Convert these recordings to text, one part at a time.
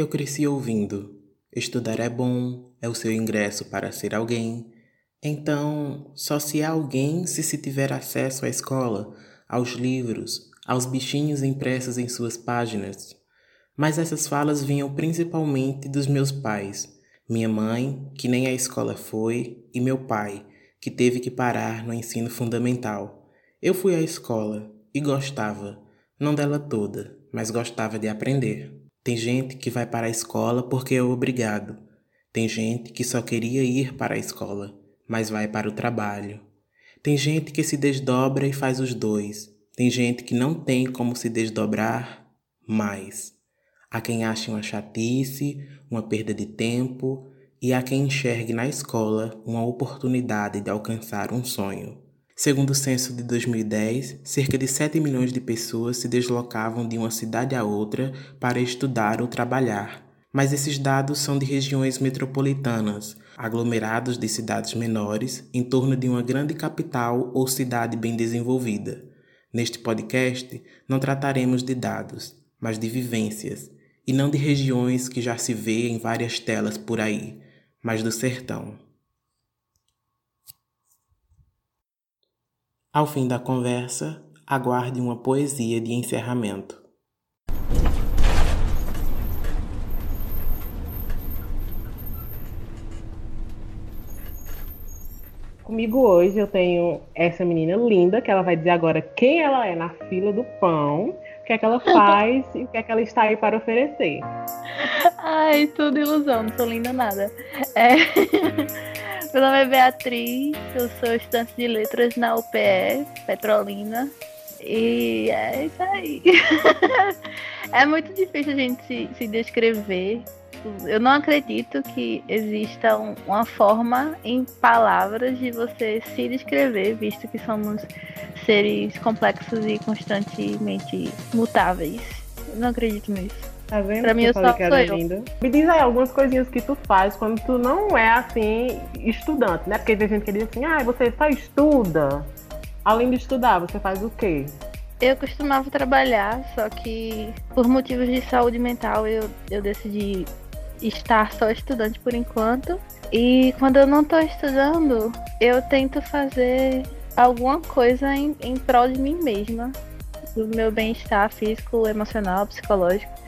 Eu cresci ouvindo: estudar é bom, é o seu ingresso para ser alguém. Então, só se é alguém se se tiver acesso à escola, aos livros, aos bichinhos impressos em suas páginas. Mas essas falas vinham principalmente dos meus pais. Minha mãe, que nem à escola foi, e meu pai, que teve que parar no ensino fundamental. Eu fui à escola e gostava, não dela toda, mas gostava de aprender. Tem gente que vai para a escola porque é obrigado. Tem gente que só queria ir para a escola, mas vai para o trabalho. Tem gente que se desdobra e faz os dois. Tem gente que não tem como se desdobrar mais. Há quem ache uma chatice, uma perda de tempo, e há quem enxergue na escola uma oportunidade de alcançar um sonho. Segundo o censo de 2010, cerca de 7 milhões de pessoas se deslocavam de uma cidade a outra para estudar ou trabalhar. Mas esses dados são de regiões metropolitanas, aglomerados de cidades menores, em torno de uma grande capital ou cidade bem desenvolvida. Neste podcast, não trataremos de dados, mas de vivências, e não de regiões que já se vê em várias telas por aí, mas do sertão. Ao fim da conversa, aguarde uma poesia de encerramento. Comigo hoje eu tenho essa menina linda, que ela vai dizer agora quem ela é na fila do pão, o que é que ela faz e o que é que ela está aí para oferecer. Ai, tudo ilusão, não sou linda nada. É... Meu nome é Beatriz, eu sou estudante de letras na UPE, Petrolina. E é isso aí. é muito difícil a gente se, se descrever. Eu não acredito que exista um, uma forma em palavras de você se descrever, visto que somos seres complexos e constantemente mutáveis. Eu não acredito nisso. Tá vendo? Pra mim, eu só sou eu. Linda. Me diz aí algumas coisinhas que tu faz quando tu não é assim, estudante, né? Porque tem gente que diz assim, ah, você só estuda. Além de estudar, você faz o quê? Eu costumava trabalhar, só que por motivos de saúde mental eu, eu decidi estar só estudante por enquanto. E quando eu não tô estudando, eu tento fazer alguma coisa em, em prol de mim mesma, do meu bem-estar físico, emocional, psicológico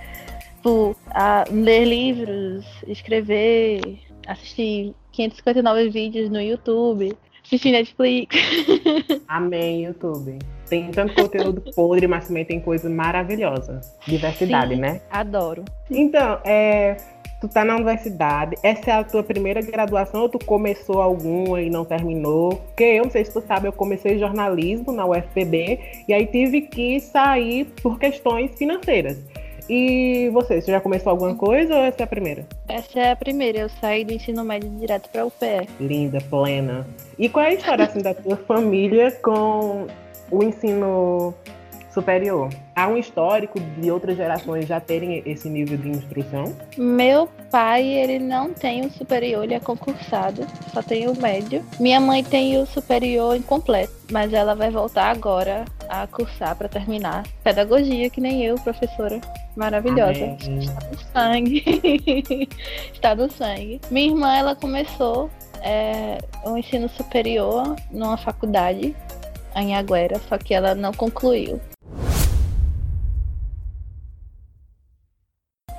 tipo, a ler livros, escrever, assistir 559 vídeos no YouTube, assistir Netflix. Amém, YouTube. Tem tanto conteúdo podre, mas também tem coisa maravilhosa. Diversidade, Sim, né? Adoro. Então, é, tu tá na universidade, essa é a tua primeira graduação ou tu começou alguma e não terminou? Porque eu não sei se tu sabe, eu comecei jornalismo na UFPB e aí tive que sair por questões financeiras. E você, você já começou alguma coisa ou essa é a primeira? Essa é a primeira, eu saí do ensino médio direto para o UPE. Linda, plena. E qual é a história assim, da tua família com o ensino superior? Há um histórico de outras gerações já terem esse nível de instrução? Meu pai, ele não tem o superior, ele é concursado, só tem o médio. Minha mãe tem o superior incompleto, mas ela vai voltar agora a cursar para terminar pedagogia, que nem eu, professora maravilhosa. Amém. Está no sangue. Está no sangue. Minha irmã, ela começou é, o ensino superior numa faculdade em Aguera, só que ela não concluiu.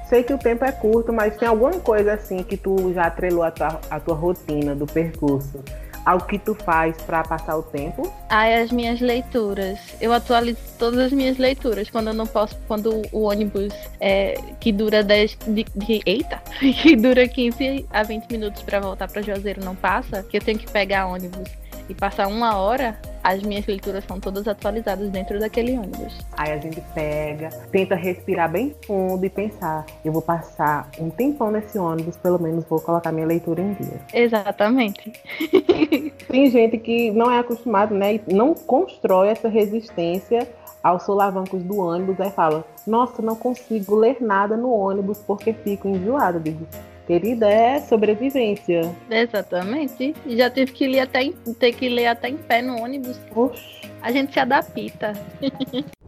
Sei que o tempo é curto, mas tem alguma coisa assim que tu já atrelou a tua, a tua rotina do percurso ao que tu faz para passar o tempo? Ai, as minhas leituras. Eu atualizo todas as minhas leituras quando eu não posso, quando o ônibus é, que dura 10 de, de, eita, que dura 15 a 20 minutos para voltar para Juazeiro não passa, que eu tenho que pegar ônibus e passar uma hora, as minhas leituras são todas atualizadas dentro daquele ônibus. Aí a gente pega, tenta respirar bem fundo e pensar: eu vou passar um tempão nesse ônibus, pelo menos vou colocar minha leitura em dia. Exatamente. Tem gente que não é acostumado, né, e não constrói essa resistência aos solavancos do ônibus, aí fala: nossa, não consigo ler nada no ônibus porque fico enjoada. Digo, Querida, é sobrevivência. Exatamente. Já tive que ler até em, ter que ler até em pé no ônibus. Oxi. A gente se adapta.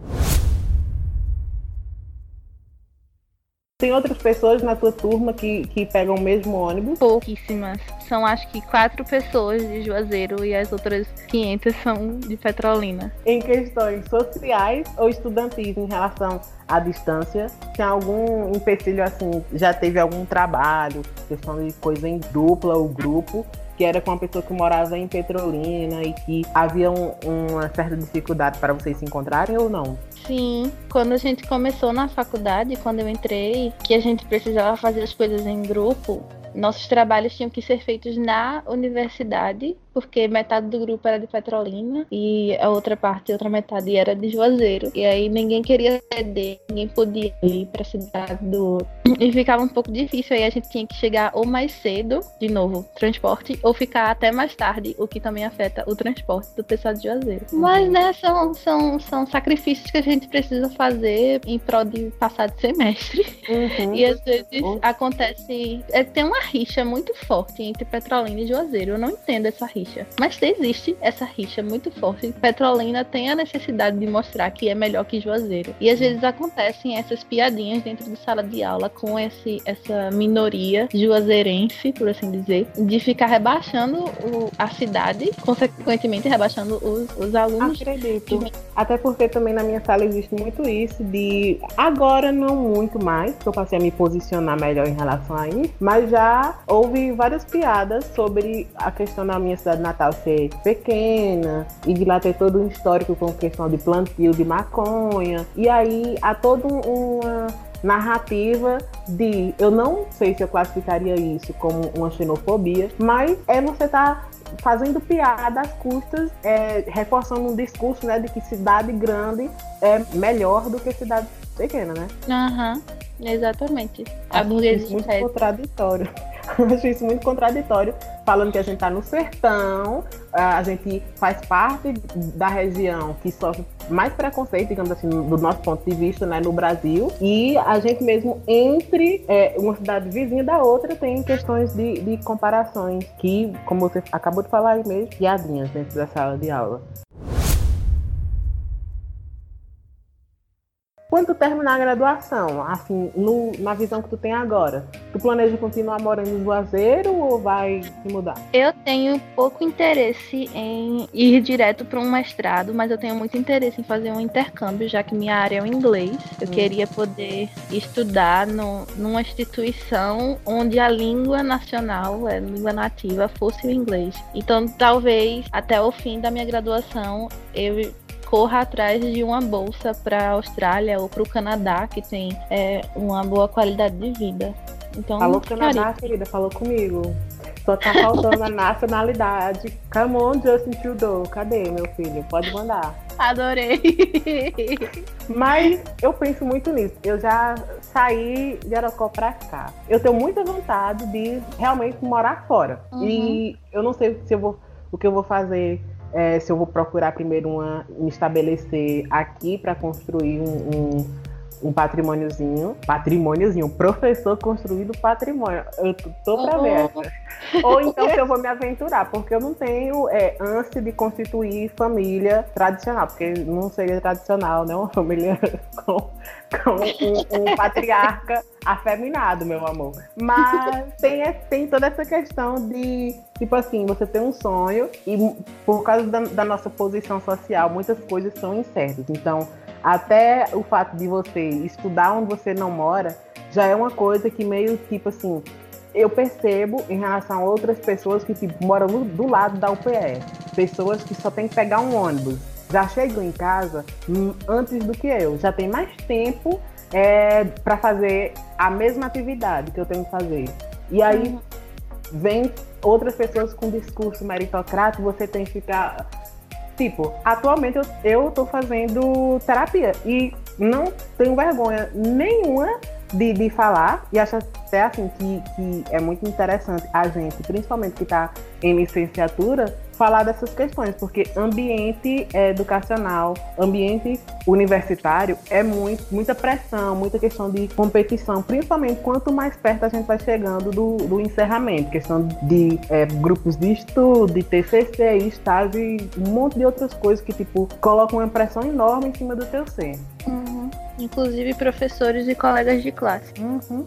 Tem outras pessoas na tua turma que, que pegam o mesmo ônibus? Pouquíssimas. São acho que quatro pessoas de Juazeiro e as outras 500 são de Petrolina. Em questões sociais ou estudantis em relação à distância, tem algum empecilho assim? Já teve algum trabalho, questão de coisa em dupla ou grupo? Que era com uma pessoa que morava em Petrolina e que havia um, uma certa dificuldade para vocês se encontrarem ou não? Sim, quando a gente começou na faculdade, quando eu entrei, que a gente precisava fazer as coisas em grupo, nossos trabalhos tinham que ser feitos na universidade porque metade do grupo era de Petrolina e a outra parte, a outra metade era de Juazeiro. E aí ninguém queria ceder, ninguém podia ir para a cidade do outro. E ficava um pouco difícil, aí a gente tinha que chegar ou mais cedo, de novo, transporte, ou ficar até mais tarde, o que também afeta o transporte do pessoal de Juazeiro. Mas, né, são, são, são sacrifícios que a gente precisa fazer em prol de passar de semestre. Uhum. E às vezes uhum. acontece. É, tem uma rixa muito forte entre Petrolina e Juazeiro. Eu não entendo essa rixa rixa. Mas existe essa rixa muito forte. Petrolina tem a necessidade de mostrar que é melhor que Juazeiro. E às vezes acontecem essas piadinhas dentro de sala de aula com esse, essa minoria juazeirense, por assim dizer, de ficar rebaixando o, a cidade, consequentemente rebaixando os, os alunos. Acredito. Até porque também na minha sala existe muito isso de agora não muito mais, porque eu passei a me posicionar melhor em relação a isso, mas já houve várias piadas sobre a questão da minha cidade cidade natal ser pequena e de lá ter todo um histórico com questão de plantio de maconha. E aí há toda uma narrativa de eu não sei se eu classificaria isso como uma xenofobia, mas é você tá fazendo piada às custas, é, reforçando um discurso né, de que cidade grande é melhor do que cidade pequena, né? Aham, uhum, exatamente. A burguesia muito contraditório. acho isso muito contraditório, falando que a gente está no sertão, a gente faz parte da região que sofre mais preconceito, digamos assim, do nosso ponto de vista, né, no Brasil, e a gente mesmo entre é, uma cidade vizinha da outra tem questões de, de comparações que, como você acabou de falar aí mesmo, piadinhas dentro da sala de aula. Quando tu terminar a graduação, assim, no, na visão que tu tem agora, tu planeja continuar morando em Juazeiro ou vai se mudar? Eu tenho pouco interesse em ir direto para um mestrado, mas eu tenho muito interesse em fazer um intercâmbio, já que minha área é o inglês. Eu hum. queria poder estudar no, numa instituição onde a língua nacional, a língua nativa, fosse o inglês. Então, talvez até o fim da minha graduação eu corra atrás de uma bolsa para a Austrália ou para o Canadá, que tem é, uma boa qualidade de vida. Então, falou Canadá, querida, falou comigo. Só tá faltando a nacionalidade. Come on, Justin Trudeau. Cadê, meu filho? Pode mandar. Adorei. Mas eu penso muito nisso. Eu já saí de Aracó pra cá. Eu tenho muita vontade de realmente morar fora. Uhum. E eu não sei se eu vou, o que eu vou fazer é, se eu vou procurar primeiro uma, me estabelecer aqui para construir um, um, um, patrimôniozinho. Patrimôniozinho, professor construído patrimônio. Eu tô para ver. Ou então se eu vou me aventurar, porque eu não tenho é, ânsia de constituir família tradicional, porque não seria tradicional, né? Uma família com, com um, um patriarca afeminado, meu amor. Mas tem, tem toda essa questão de, tipo assim, você tem um sonho e por causa da, da nossa posição social, muitas coisas são incertas. Então, até o fato de você estudar onde você não mora já é uma coisa que meio tipo assim, eu percebo em relação a outras pessoas que tipo, moram do lado da UPE, pessoas que só tem que pegar um ônibus, já chegam em casa hum, antes do que eu, já tem mais tempo é, para fazer a mesma atividade que eu tenho que fazer. E aí uhum. vem outras pessoas com discurso meritocrático, você tem que ficar. Tipo, atualmente eu estou fazendo terapia e não tenho vergonha nenhuma de, de falar, e acho até assim que, que é muito interessante a gente, principalmente que está em licenciatura, falar dessas questões, porque ambiente educacional, ambiente universitário é muito, muita pressão, muita questão de competição, principalmente quanto mais perto a gente vai chegando do, do encerramento, questão de é, grupos de estudo, de TCC, estágio e um monte de outras coisas que, tipo, colocam uma pressão enorme em cima do teu ser. Uhum. inclusive professores e colegas de classe. Uhum.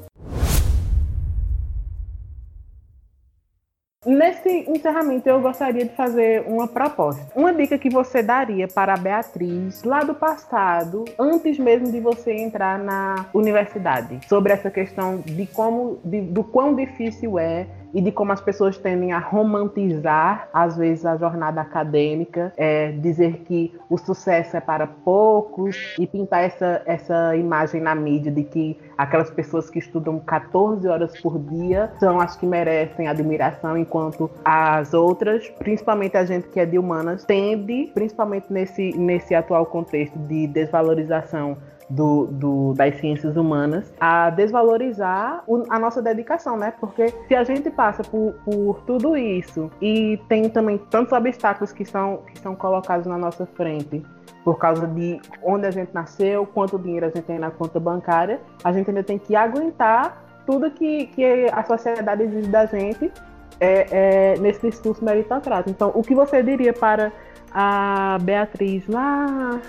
Nesse encerramento, eu gostaria de fazer uma proposta. Uma dica que você daria para a Beatriz lá do passado, antes mesmo de você entrar na universidade, sobre essa questão de como, de, do quão difícil é e de como as pessoas tendem a romantizar, às vezes, a jornada acadêmica, é, dizer que o sucesso é para poucos e pintar essa, essa imagem na mídia de que aquelas pessoas que estudam 14 horas por dia são as que merecem admiração, enquanto as outras, principalmente a gente que é de humanas, tende, principalmente nesse, nesse atual contexto de desvalorização do, do, das ciências humanas a desvalorizar o, a nossa dedicação, né? Porque se a gente passa por, por tudo isso e tem também tantos obstáculos que são, que são colocados na nossa frente por causa de onde a gente nasceu, quanto dinheiro a gente tem na conta bancária, a gente ainda tem que aguentar tudo que, que a sociedade exige da gente é, é, nesse discurso meritocrata. Então, o que você diria para a Beatriz lá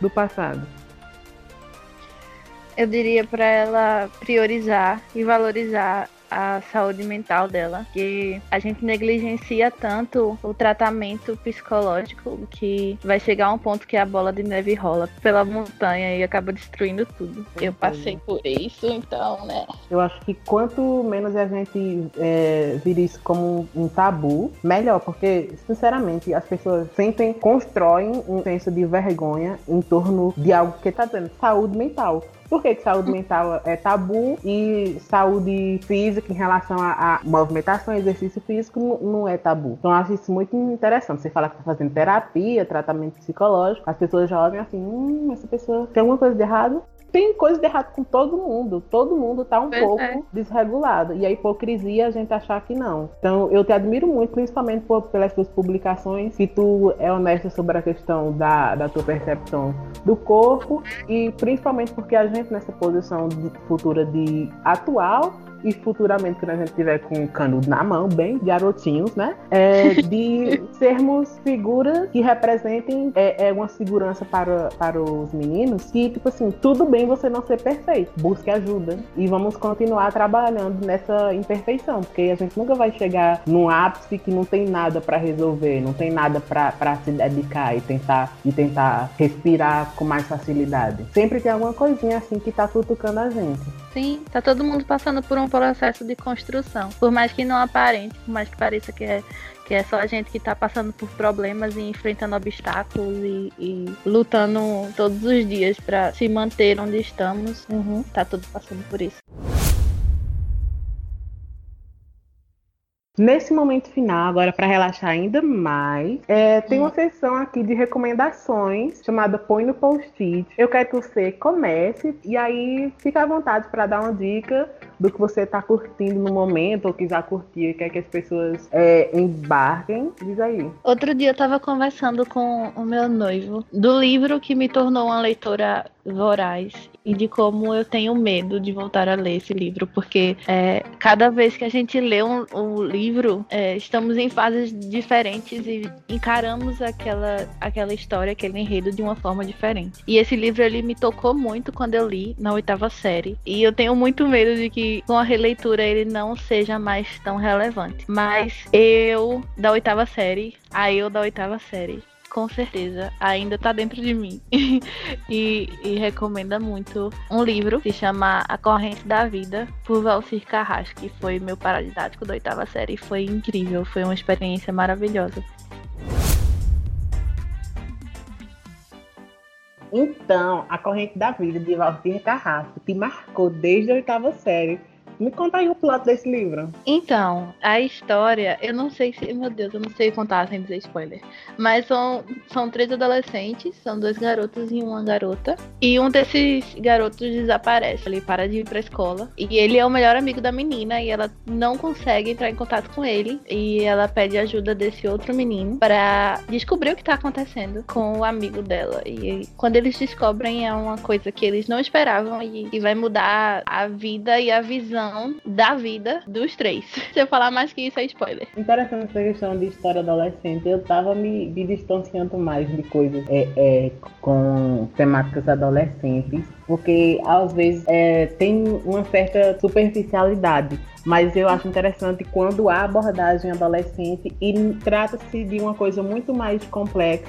do passado? Eu diria para ela priorizar e valorizar a saúde mental dela, que a gente negligencia tanto o tratamento psicológico que vai chegar a um ponto que a bola de neve rola pela montanha e acaba destruindo tudo. Eu passei por isso, então, né? Eu acho que quanto menos a gente é, vir isso como um tabu, melhor, porque, sinceramente, as pessoas sentem, constroem um senso de vergonha em torno de algo que tá dando saúde mental. Por que, que saúde mental é tabu e saúde física em relação a, a movimentação, exercício físico não, não, é tabu? Então eu acho isso muito interessante. Você fala que está fazendo terapia, tratamento psicológico, as pessoas já olham assim, hum, essa pessoa tem alguma coisa de errado? Tem coisa de errado com todo mundo. Todo mundo tá um pois pouco é. desregulado. E a hipocrisia a gente achar que não. Então eu te admiro muito, principalmente por, pelas tuas publicações, que tu é honesta sobre a questão da, da tua percepção do corpo e principalmente porque a gente nessa posição de, futura de atual e futuramente, quando a gente tiver com o canudo na mão, bem garotinhos, né? É, de sermos figuras que representem é, é, uma segurança para, para os meninos que, tipo assim, tudo bem você não ser perfeito, busque ajuda e vamos continuar trabalhando nessa imperfeição, porque a gente nunca vai chegar num ápice que não tem nada para resolver, não tem nada para se dedicar e tentar, e tentar respirar com mais facilidade. Sempre tem alguma coisinha assim que tá cutucando a gente. Sim, tá todo mundo passando por um processo de construção. Por mais que não aparente, por mais que pareça que é, que é só a gente que tá passando por problemas e enfrentando obstáculos e, e lutando todos os dias para se manter onde estamos, uhum. tá todo passando por isso. Nesse momento final, agora para relaxar ainda mais, é, tem uma sessão aqui de recomendações chamada Põe no Post-it. Eu quero que você comece e aí fica à vontade para dar uma dica do que você está curtindo no momento ou quiser curtir, quer que as pessoas é, embarquem. Diz aí. Outro dia eu estava conversando com o meu noivo do livro que me tornou uma leitora voraz e de como eu tenho medo de voltar a ler esse livro, porque é, cada vez que a gente lê um, um livro, é, estamos em fases diferentes e encaramos aquela, aquela história, aquele enredo de uma forma diferente. E esse livro ele me tocou muito quando eu li na oitava série, e eu tenho muito medo de que com a releitura ele não seja mais tão relevante. Mas eu da oitava série, a eu da oitava série, com certeza ainda tá dentro de mim. e, e, recomenda muito um livro que chama A Corrente da Vida, por Valcir Carrasco, que foi meu paradidático da oitava série. Foi incrível, foi uma experiência maravilhosa. Então, A Corrente da Vida, de Valcir Carrasco, te marcou desde a oitava série. Me conta aí o plot desse livro. Então, a história, eu não sei se. Meu Deus, eu não sei contar sem dizer spoiler. Mas são, são três adolescentes, são dois garotos e uma garota. E um desses garotos desaparece. Ele para de ir pra escola. E ele é o melhor amigo da menina. E ela não consegue entrar em contato com ele. E ela pede ajuda desse outro menino para descobrir o que tá acontecendo com o amigo dela. E quando eles descobrem, é uma coisa que eles não esperavam. E, e vai mudar a vida e a visão descrição da vida dos três. Se eu falar mais que isso, é spoiler. Interessante essa questão de história adolescente. Eu tava me, me distanciando mais de coisas é, é, com temáticas adolescentes, porque às vezes é, tem uma certa superficialidade mas eu acho interessante quando há abordagem adolescente e trata-se de uma coisa muito mais complexa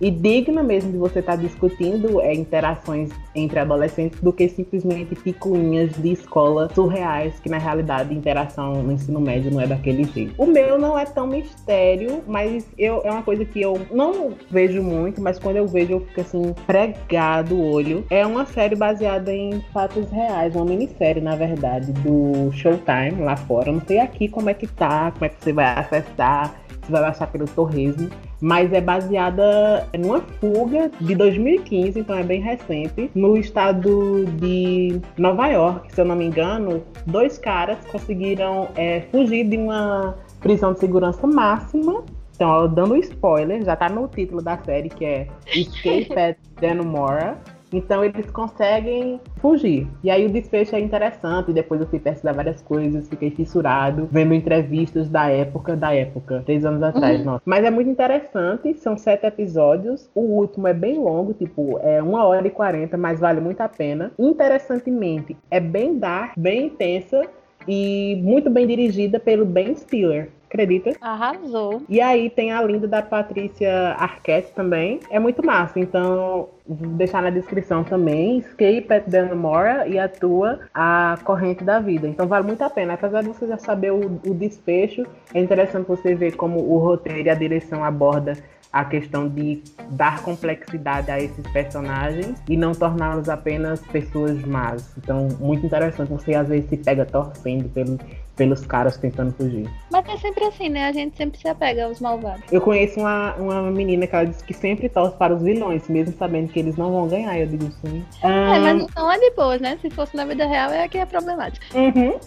e digna mesmo de você estar discutindo é, interações entre adolescentes do que simplesmente picuinhas de escola surreais, que na realidade interação no ensino médio não é daquele jeito. O meu não é tão mistério, mas eu, é uma coisa que eu não vejo muito, mas quando eu vejo eu fico assim, pregado o olho. É uma série baseada em fatos reais, uma minissérie, na verdade, do Showtime lá fora. Eu não sei aqui como é que tá, como é que você vai acessar, se vai baixar pelo torresmo, mas é baseada numa fuga de 2015, então é bem recente, no estado de Nova York, se eu não me engano, dois caras conseguiram é, fugir de uma prisão de segurança máxima. Então, dando spoiler, já tá no título da série, que é Escape at Dannemora. Então eles conseguem fugir. E aí o desfecho é interessante. Depois eu fui pesquisar várias coisas, fiquei fissurado, vendo entrevistas da época, da época, três anos atrás, uhum. nossa. Mas é muito interessante, são sete episódios. O último é bem longo, tipo, é uma hora e quarenta, mas vale muito a pena. Interessantemente, é bem dark, bem intensa e muito bem dirigida pelo Ben Stiller acredita? Arrasou. E aí tem a linda da Patrícia Arquette também. É muito massa. Então, vou deixar na descrição também. Escape at Danmora e atua a corrente da vida. Então vale muito a pena. Apesar de você já saber o, o desfecho, é interessante você ver como o roteiro e a direção aborda a questão de dar complexidade a esses personagens e não torná-los apenas pessoas más. Então, muito interessante. Você às vezes se pega torcendo pelo, pelos caras tentando fugir. Mas é sempre assim, né? A gente sempre se apega aos malvados. Eu conheço uma, uma menina que ela disse que sempre torce para os vilões, mesmo sabendo que eles não vão ganhar. Eu digo sim. É, mas não é de boas, né? Se fosse na vida real, é que é problemático. Uhum.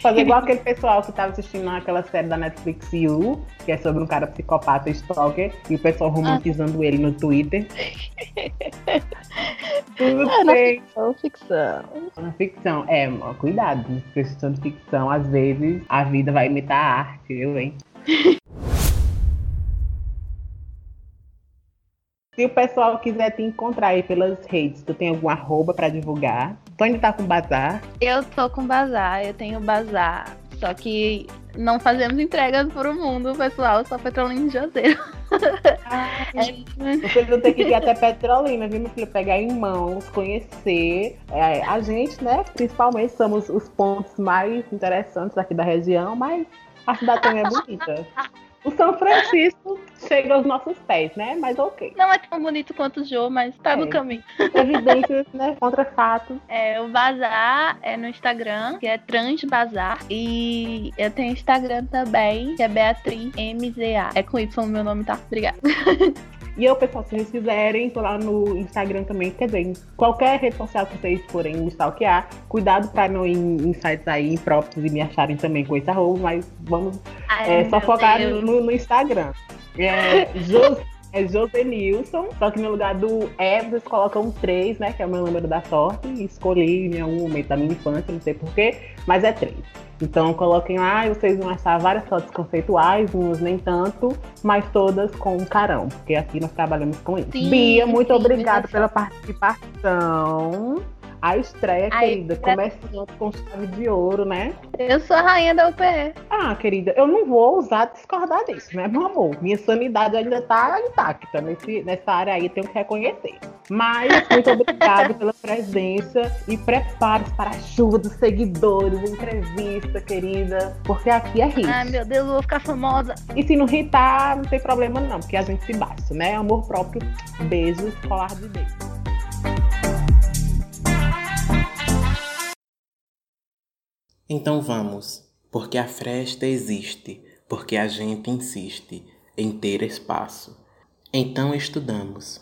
Fazer igual aquele pessoal que tava assistindo aquela série da Netflix You, que é sobre um cara psicopata stalker, e o pessoal romantizando ah. ele no Twitter. Tudo é, bem. Na ficção. Na ficção, é, cuidado, questão de ficção, às vezes a vida vai imitar a arte, viu, hein? Se o pessoal quiser te encontrar aí pelas redes, tu tem algum arroba pra divulgar? Tu ainda tá com bazar? Eu tô com bazar, eu tenho bazar. Só que não fazemos entregas pro mundo, pessoal, só Petrolina de Juazeiro. é. Você não tem que ir até Petrolina, viu, meu filho? Pegar em mãos, conhecer. É, a gente, né, principalmente, somos os pontos mais interessantes aqui da região, mas a cidade também é bonita. O São Francisco chega aos nossos pés, né? Mas ok. Não é tão bonito quanto o Jô, mas tá é. no caminho. Evidências, né? Contra fatos. É, o Bazar é no Instagram, que é Transbazar. E eu tenho Instagram também, que é Beatriz MZA. É com Y o meu nome, tá? Obrigada. E eu, pessoal, se vocês quiserem, tô lá no Instagram também, quer dizer, qualquer rede social que vocês forem me stalkear, cuidado pra não ir em sites aí impróprios e me acharem também com esse arroba, mas vamos Ai, é, só focar no, no, Instagram. É, Jos, é Josenilson, só que no lugar do E, vocês colocam três, né, que é o meu número da sorte, escolhi em algum momento da minha infância, não sei porquê, mas é três. Então coloquem lá e vocês vão achar várias fotos conceituais, umas nem tanto, mas todas com um carão, porque aqui nós trabalhamos com isso. Sim, Bia, muito obrigada pela participação. A estreia, Aí, querida, pra... começando com chave de ouro, né? Eu sou a rainha da UPE. Ah, querida, eu não vou ousar discordar disso, né, meu amor? Minha sanidade ainda tá intacta nesse, nessa área aí, tenho que reconhecer. Mas muito obrigada pela presença e prepare-se para a chuva dos seguidores, entrevista, querida, porque aqui é rir. Ai, meu Deus, eu vou ficar famosa. E se não irritar, não tem problema não, porque a gente se basta, né? Amor próprio, beijos, colar de beijo. Então vamos, porque a fresta existe, porque a gente insiste em ter espaço. Então estudamos,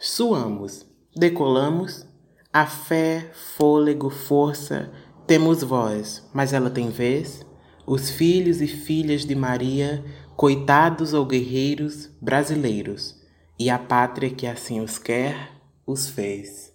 suamos, decolamos, a fé, fôlego, força, temos voz, mas ela tem vez? Os filhos e filhas de Maria, coitados ou guerreiros brasileiros, e a pátria que assim os quer, os fez.